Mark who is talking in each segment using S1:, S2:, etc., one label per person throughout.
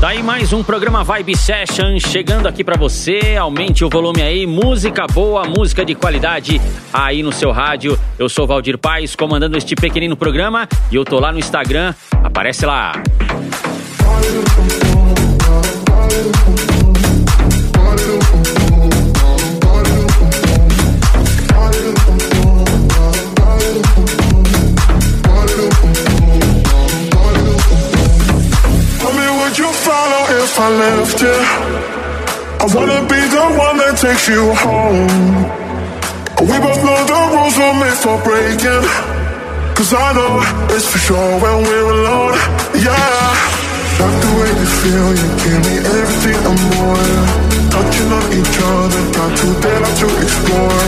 S1: Daí mais um programa Vibe Session chegando aqui para você. Aumente o volume aí, música boa, música de qualidade aí no seu rádio. Eu sou Valdir Paz, comandando este pequenino programa e eu tô lá no Instagram. Aparece lá.
S2: If I left you. I wanna be the one that takes you home. We both know the rules were made for breaking. Cause I know it's for sure when we're alone. Yeah. Like the way you feel, you give me everything and more. Touching on each other, got too I to explore.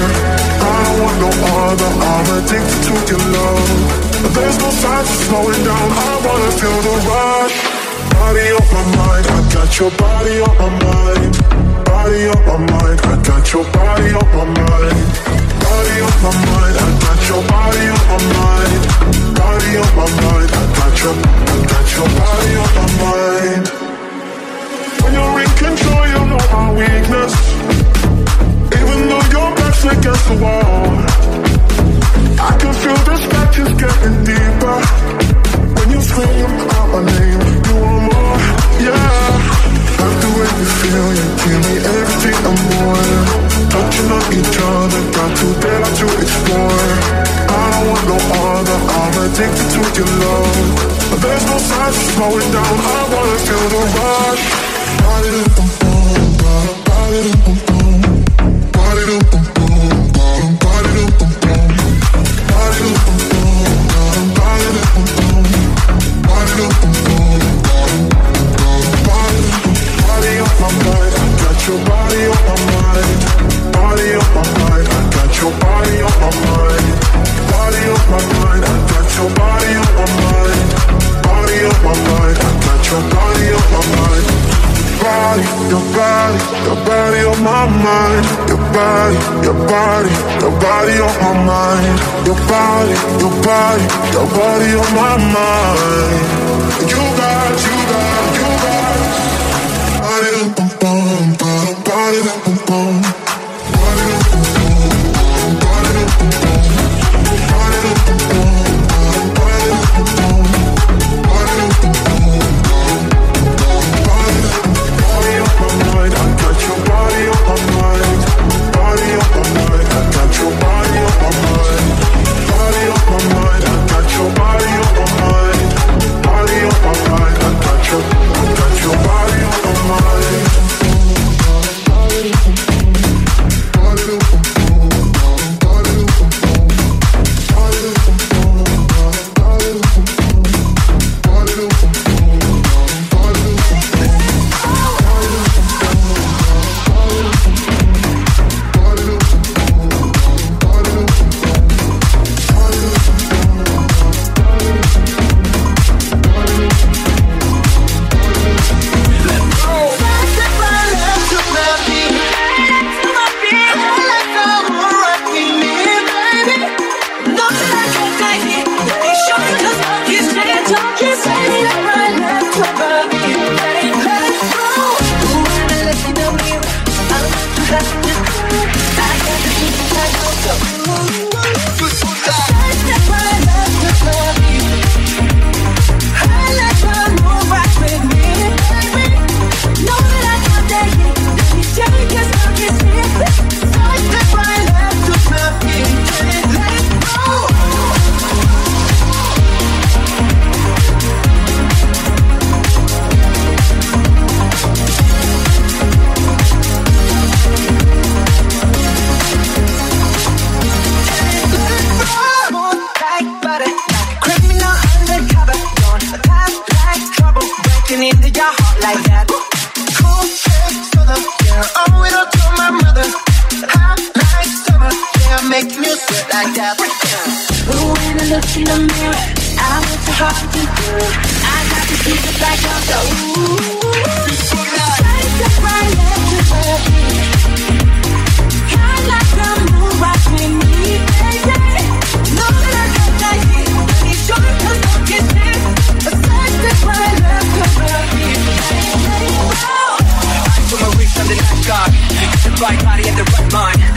S2: I don't want no other, I'm addicted to your love. There's no signs of slowing down, I wanna feel the rush body on my mind, I got your body on my mind. Body on my mind, I got your body on my mind. Body on my mind, I got your body on my mind. Body on my mind, I got your, I got your body on my mind. When you're in control, you know my weakness. Even though your back's against the wall, body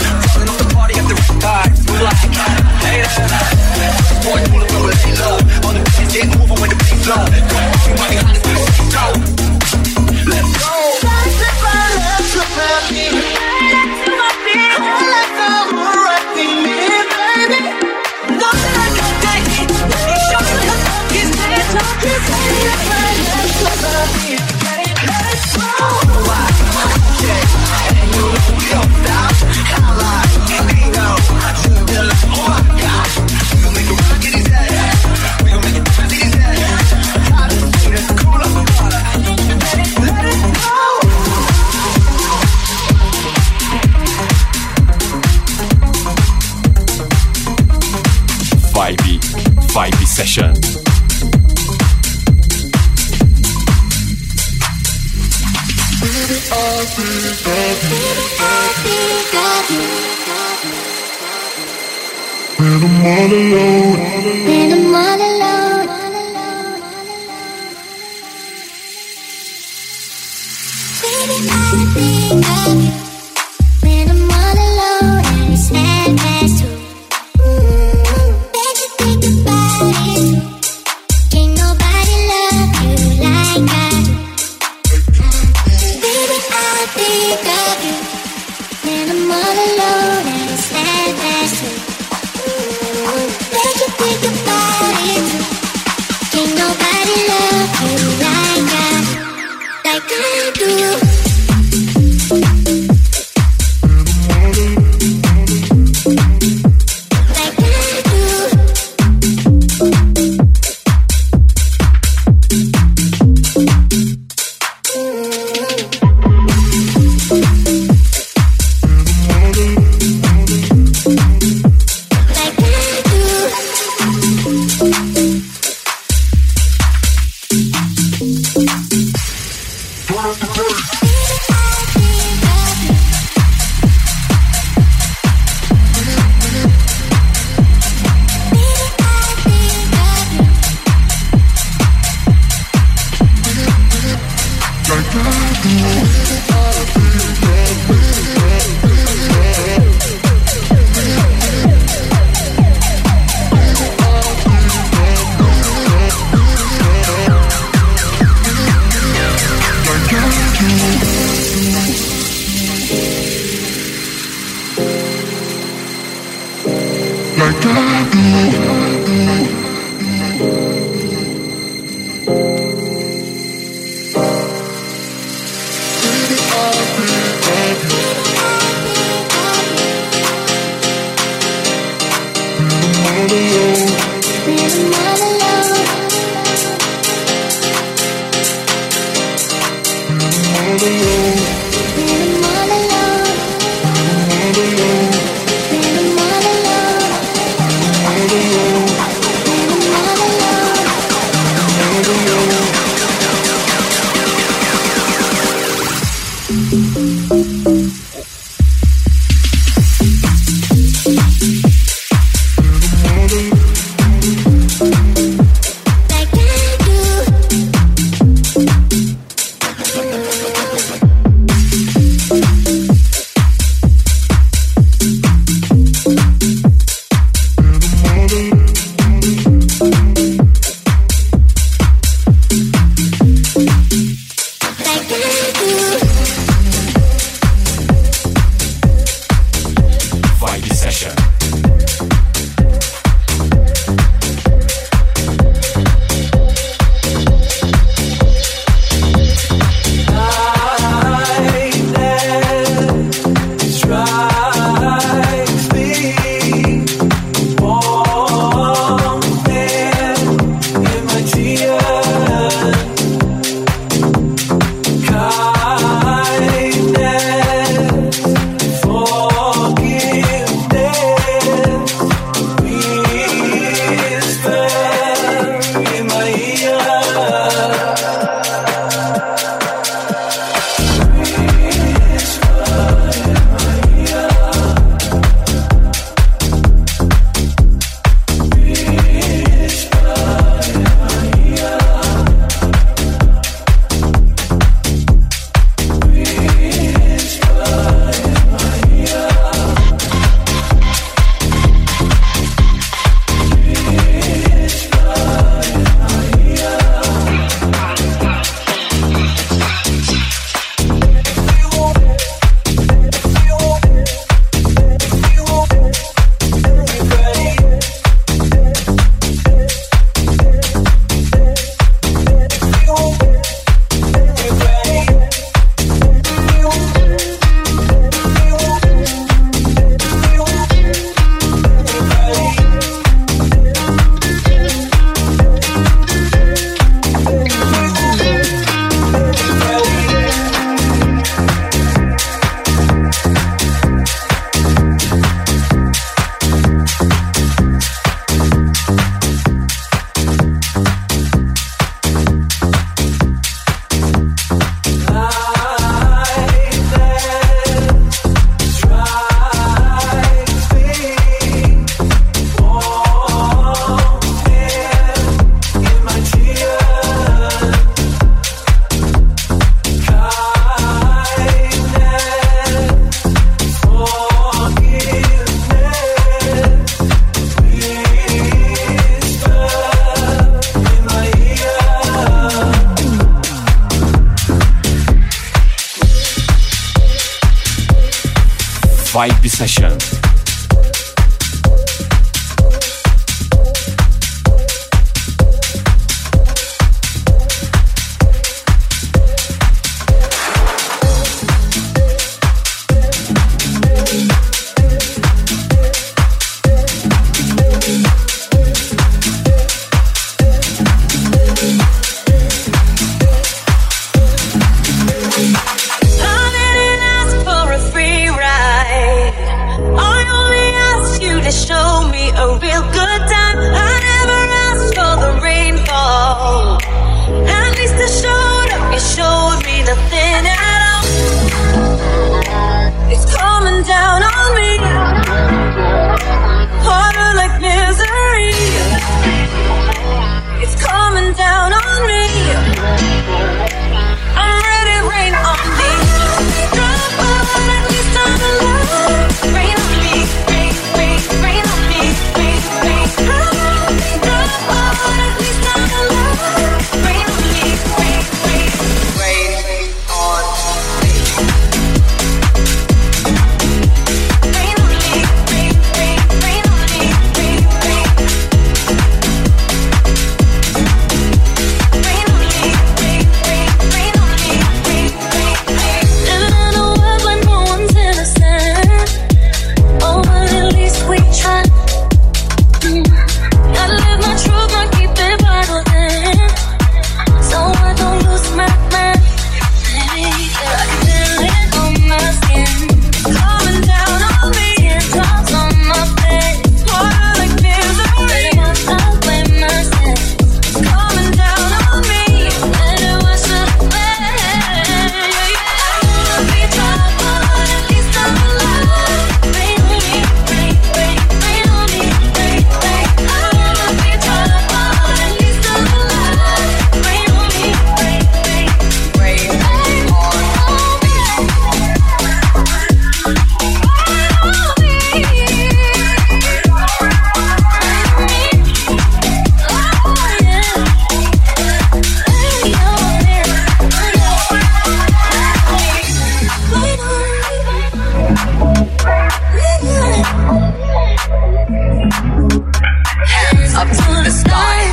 S3: Hands up
S4: to
S3: the
S5: sky.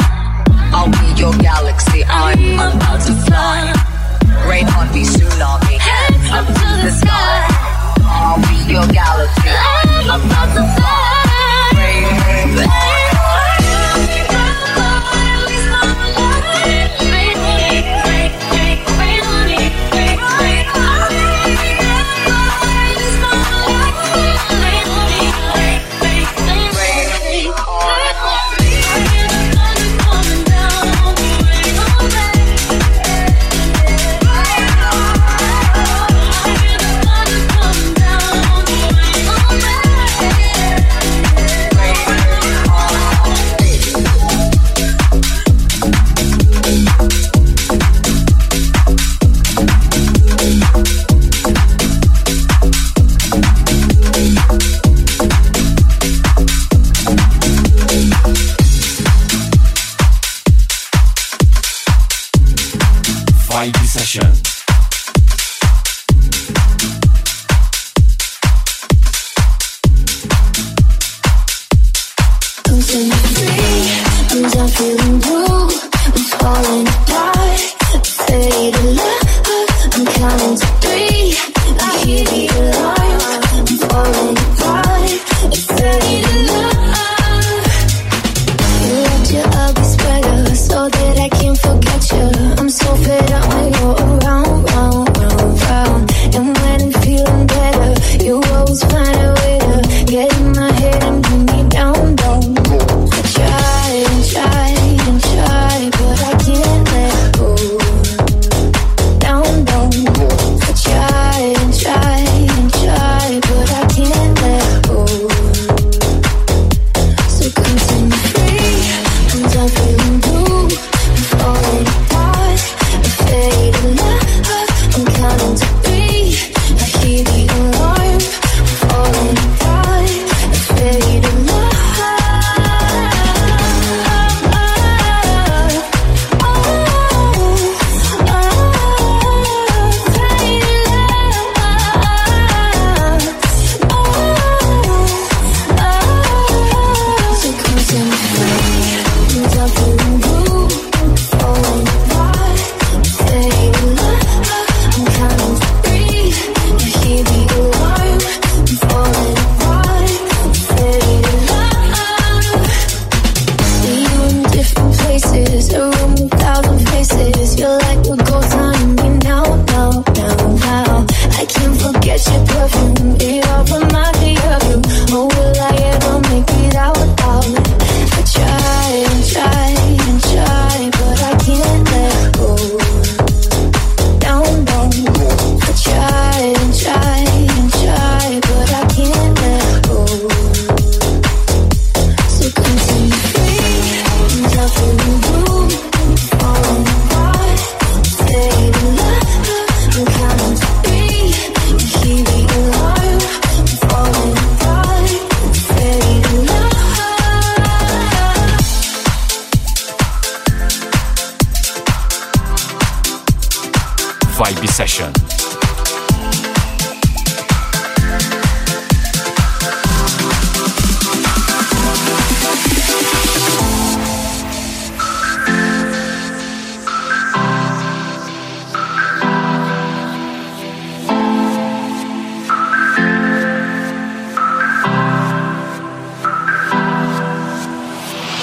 S5: I'll be your galaxy. I'm about to fly. Rain. Hands up to the sky. I'll be your galaxy. I'm about to fly.
S6: vibe session.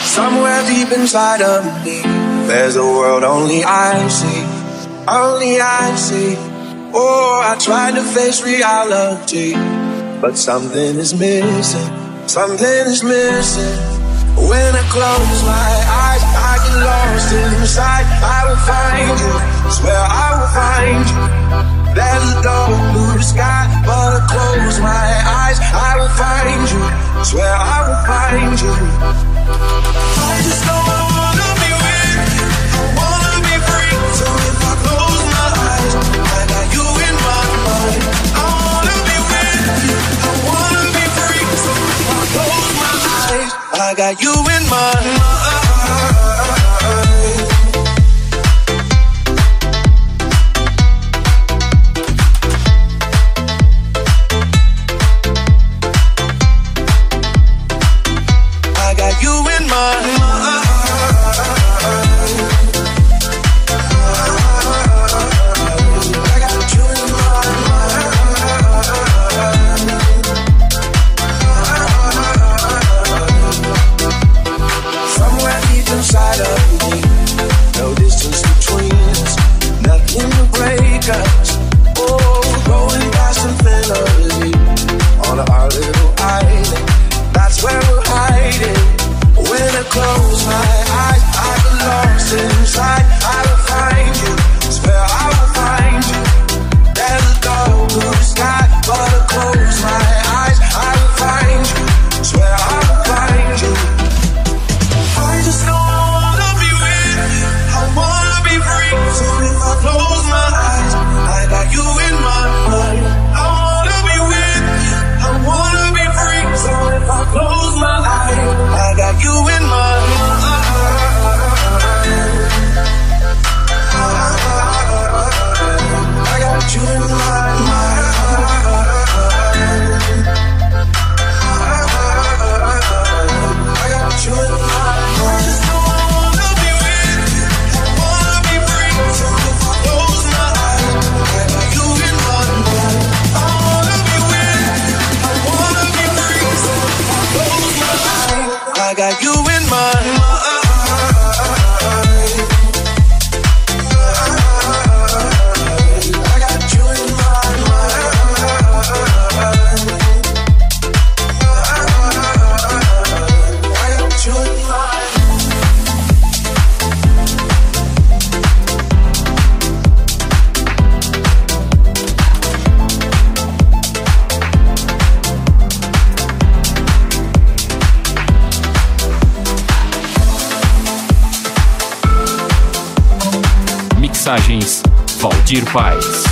S7: Somewhere deep inside of me, there's a world only I see only I see. Oh, I try to face reality, but something is missing. Something is missing. When I close my eyes, I get lost inside. I will find you. Swear I will find you. There's a dark blue sky, but I close my eyes. I will find you. Swear I will find you. I just know. I got you in mind.
S8: Sentir Paz.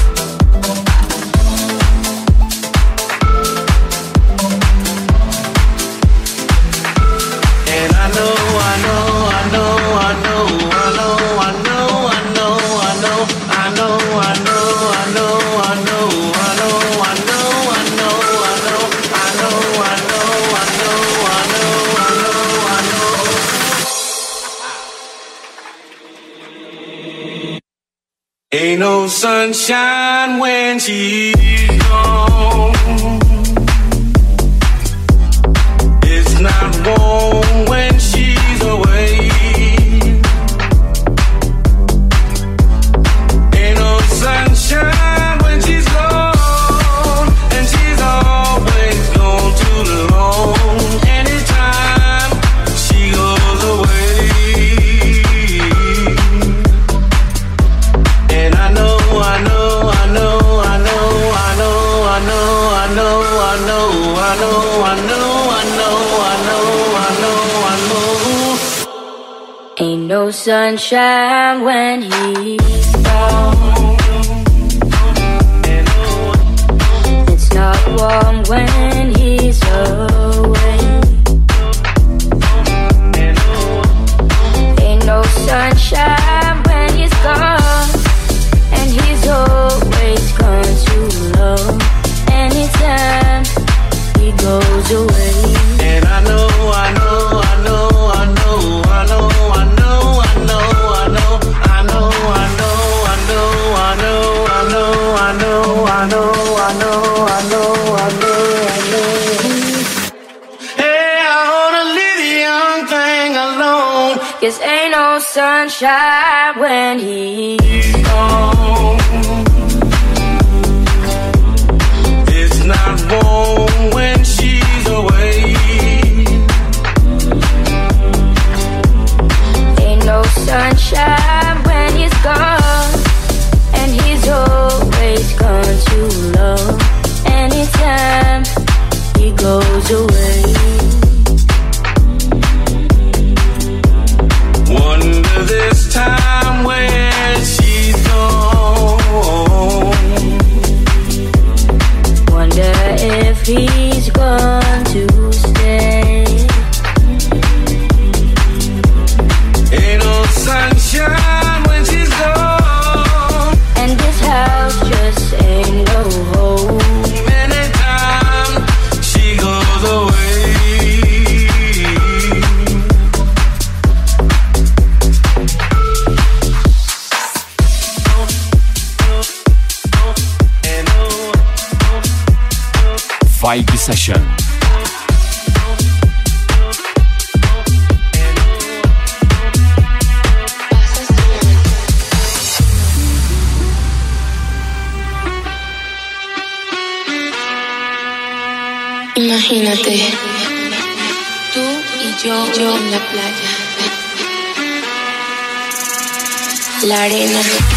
S7: sunshine when she's sunshine when
S9: he
S5: Cause ain't no sunshine when he's
S9: gone. It's not warm when she's away.
S5: Ain't no sunshine when he's gone. And he's always gone too long. Anytime he goes away.
S10: la arena.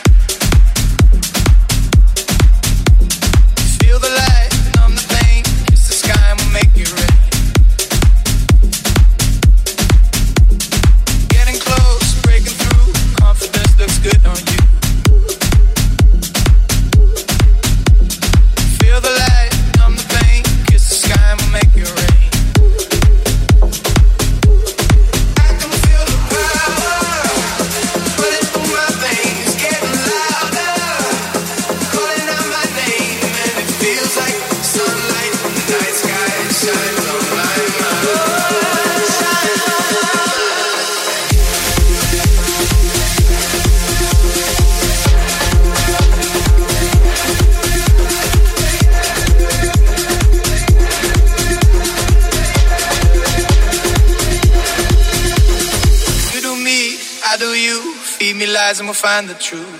S11: find the truth.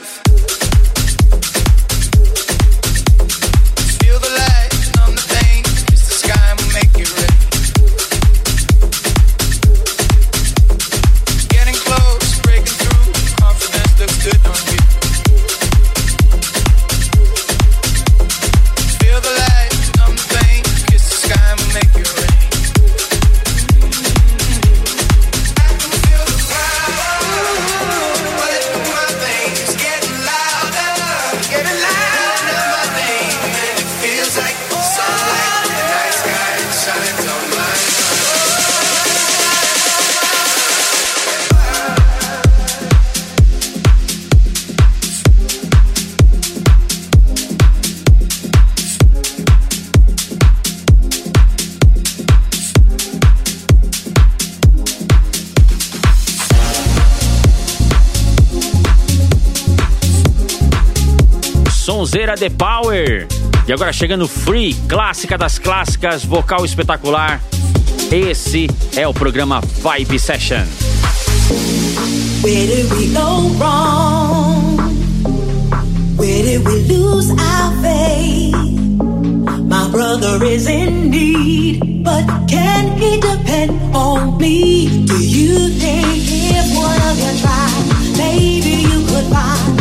S11: The Power.
S9: E agora chegando Free, clássica das clássicas, vocal espetacular. Esse é o programa Vibe Session.
S4: Where did we go wrong? Where did we lose our faith? My brother is in need, but can he depend on me? Do you think if one of you tried, maybe you could find?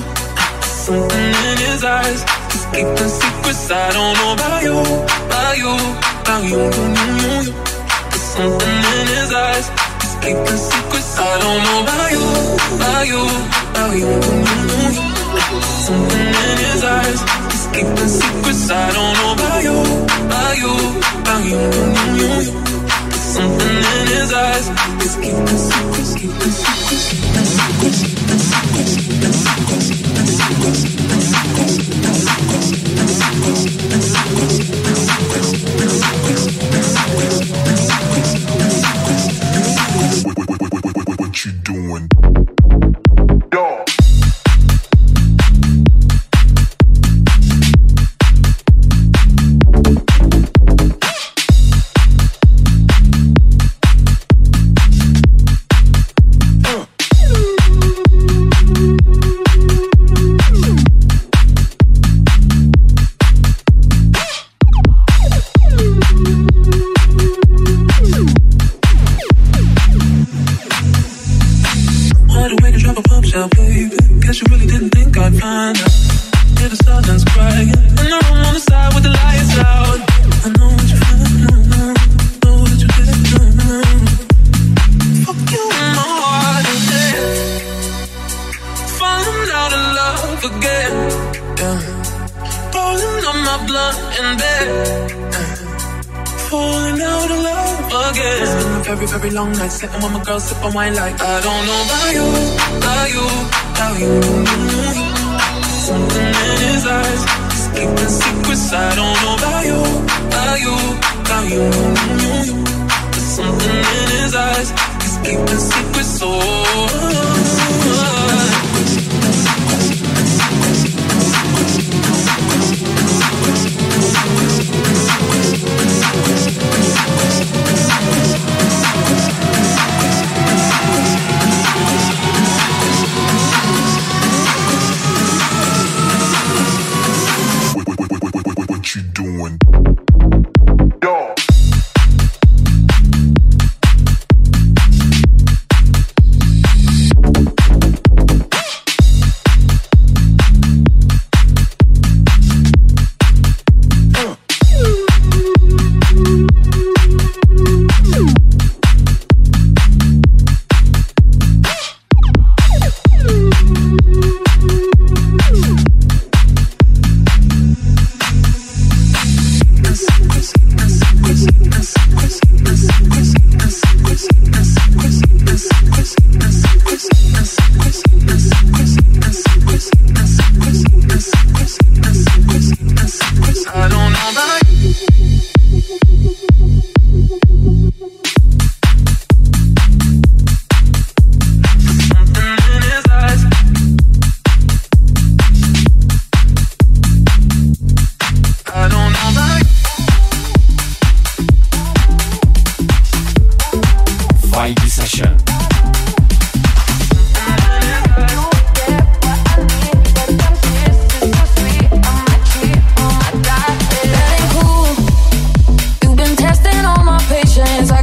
S4: eyes, something in
S8: his eyes.
S12: He's keeping secrets I don't know about you, about you, about you. There's something in his eyes. He's keeping secrets I don't know about you, about you, about you, There's. Something in his eyes. He's keeping secrets I don't know about you, about you, about you. Something in his eyes. Just keeping secrets, keeping secrets, keeping secrets, keeping secrets, keeping secrets, keeping secrets, keeping secrets, keeping secrets, keeping secrets, keeping secrets, keeping secrets, keeping secrets, keeping secrets, keeping secrets, keeping secrets, keeping secrets.
S2: What you doing?
S12: Hard sitting with my girl, sipping wine like I don't know about you, about you, about you. Something in his eyes, just keeping secrets. I don't know about you, about you, about you. There's something in his eyes, just keeping secrets. Oh.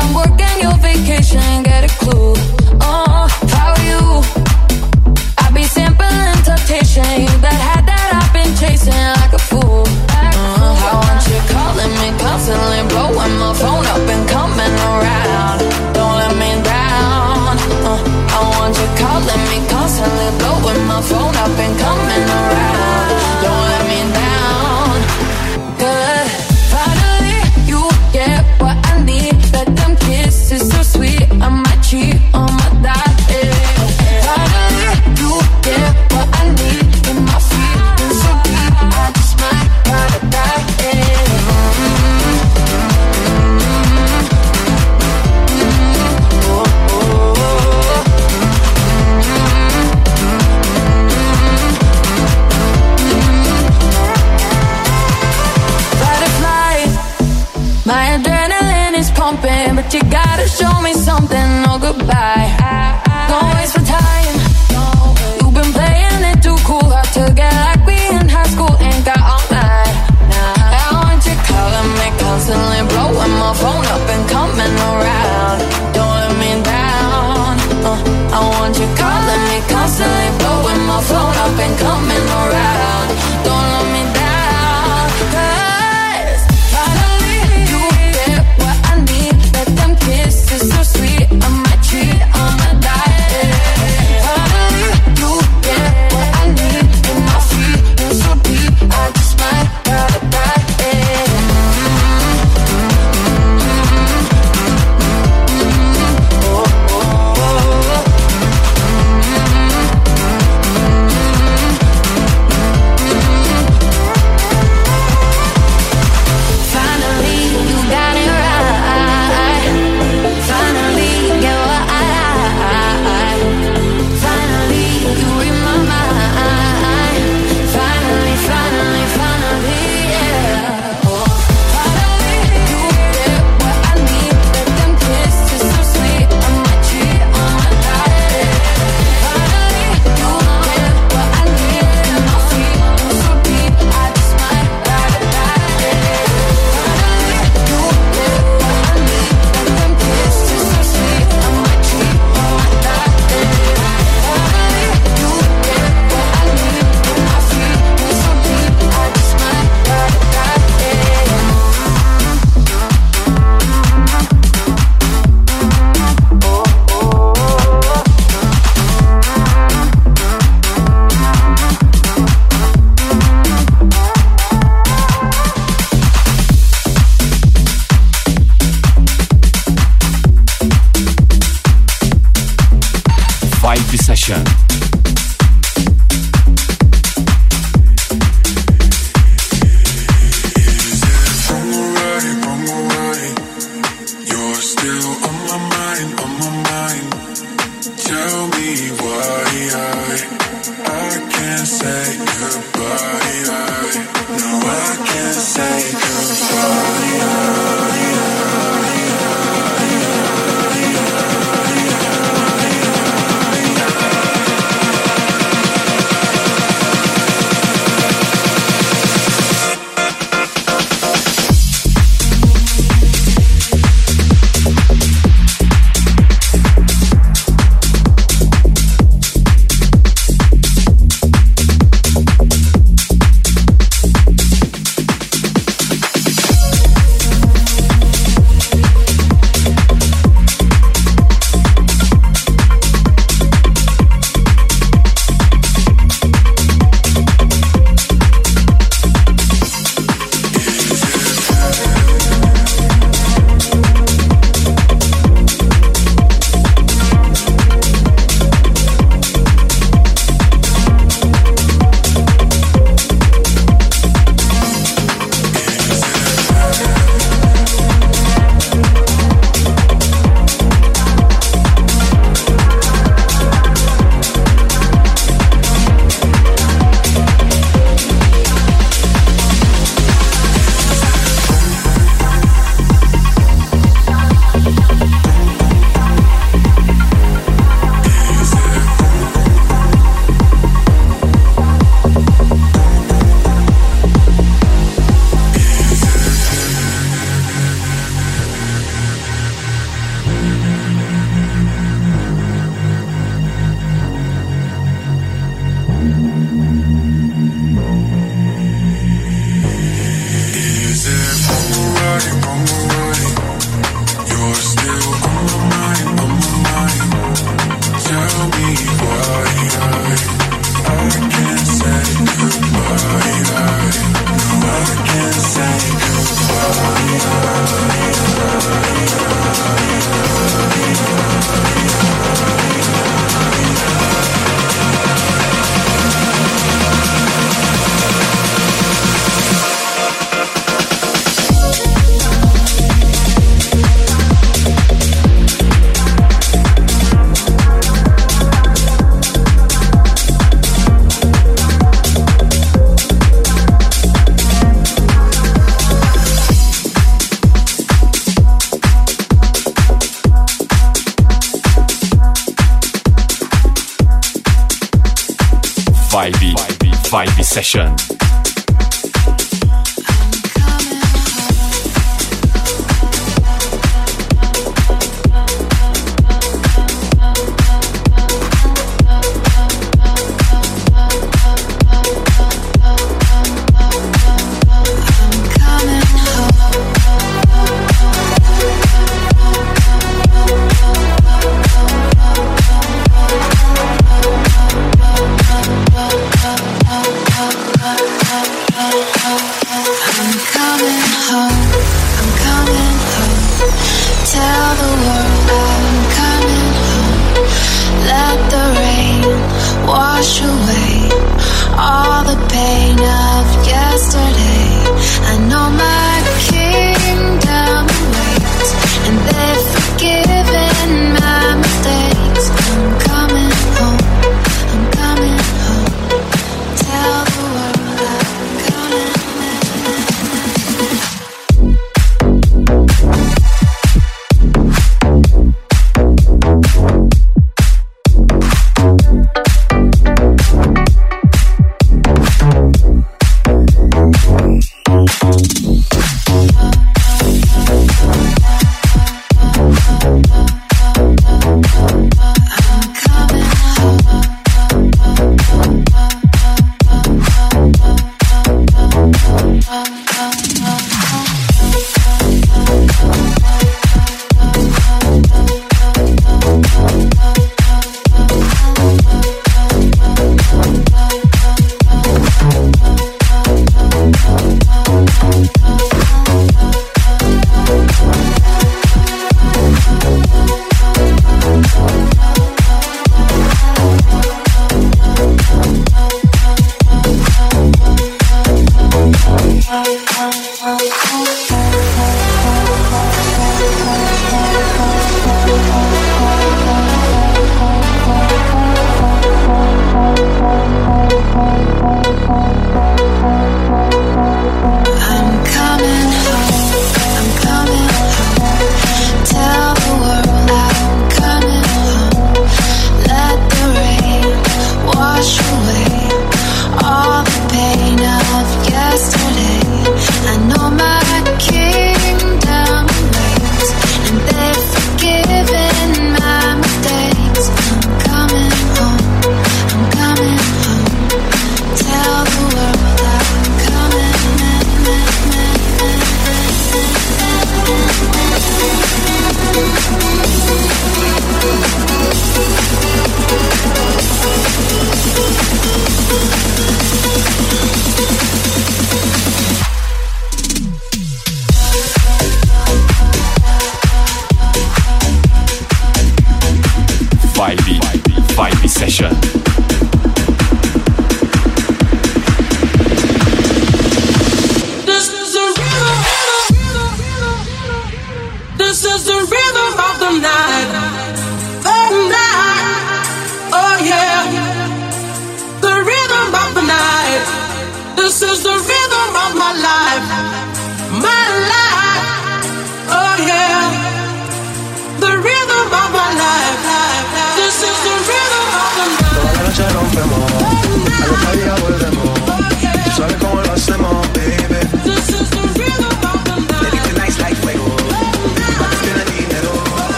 S2: from
S8: work Session.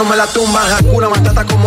S13: no me
S14: la tumban. Hakuna Matata con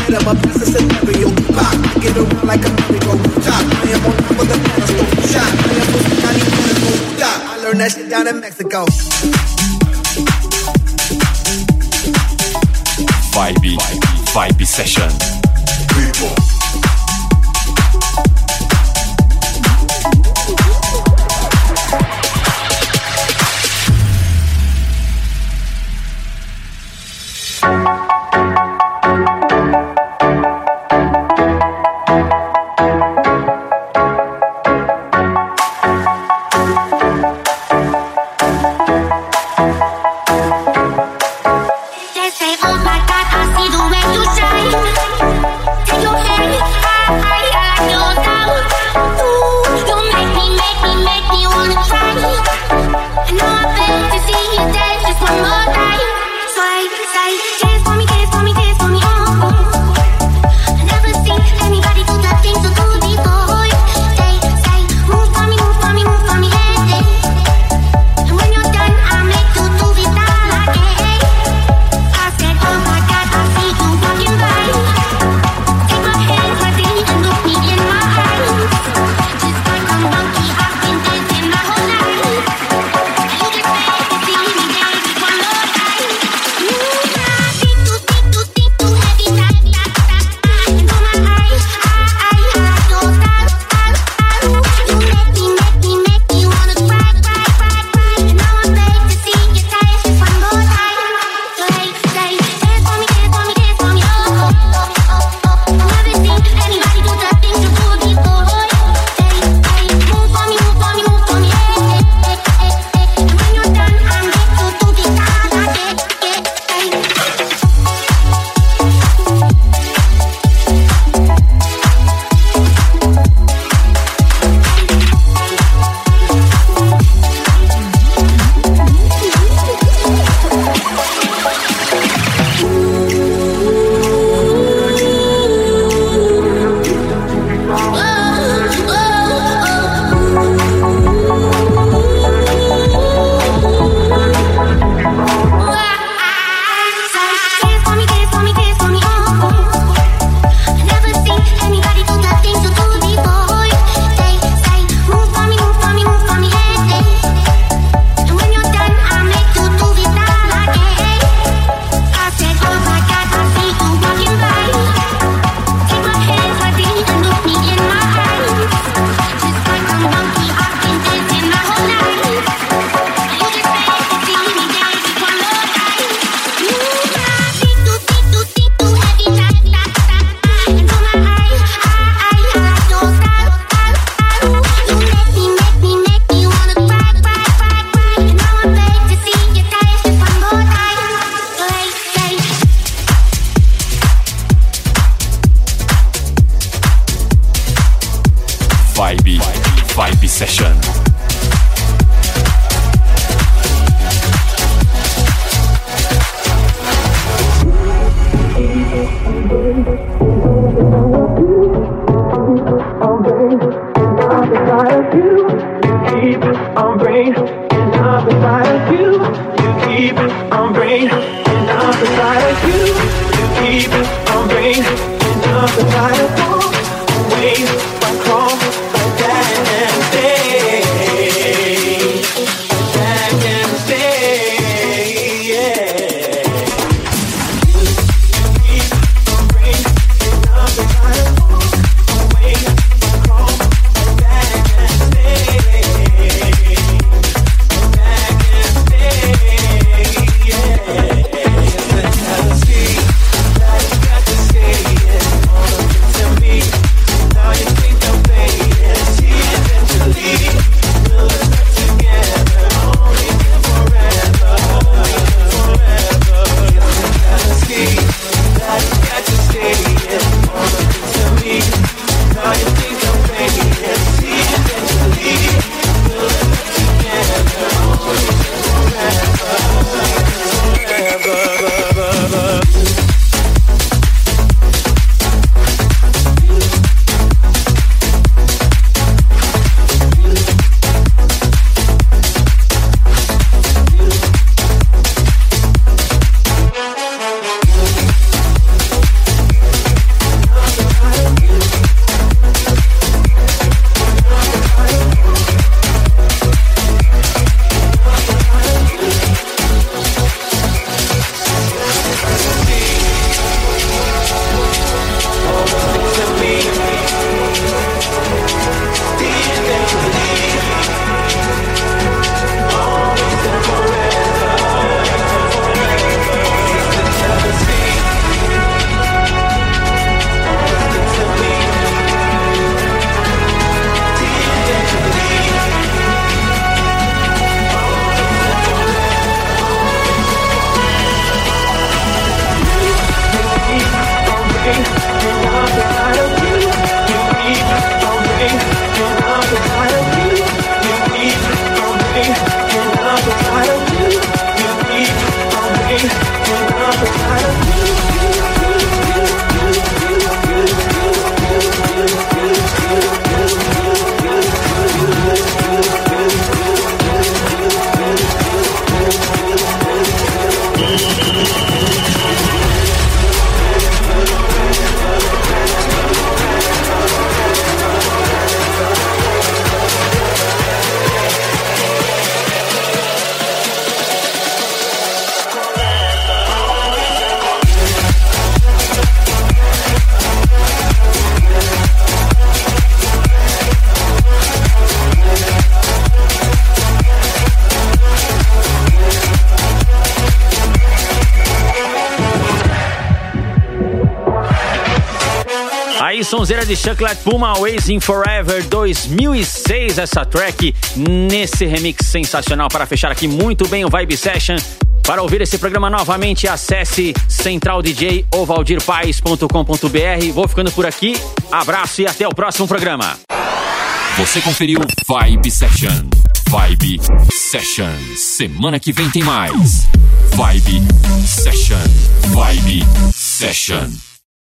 S15: head of
S14: a past scenario. Pop, get around like a merry-go. Top, I am on top of the pedestal. Shot, I am with Johnny Monaco. Stop, I learned that shit down in Mexico.
S16: Vibe, vibe session.
S9: People. Sonzeira de Chocolate Puma Waiting Forever 2006, essa track nesse remix sensacional para fechar aqui muito bem o Vibe Session. Para ouvir esse programa novamente, acesse centraldj.ovaldirpaes.com.br. Vou ficando por aqui. Abraço e até o próximo programa.
S8: Você conferiu Vibe Session. Vibe Session. Semana que vem tem mais. Vibe Session. Vibe Session.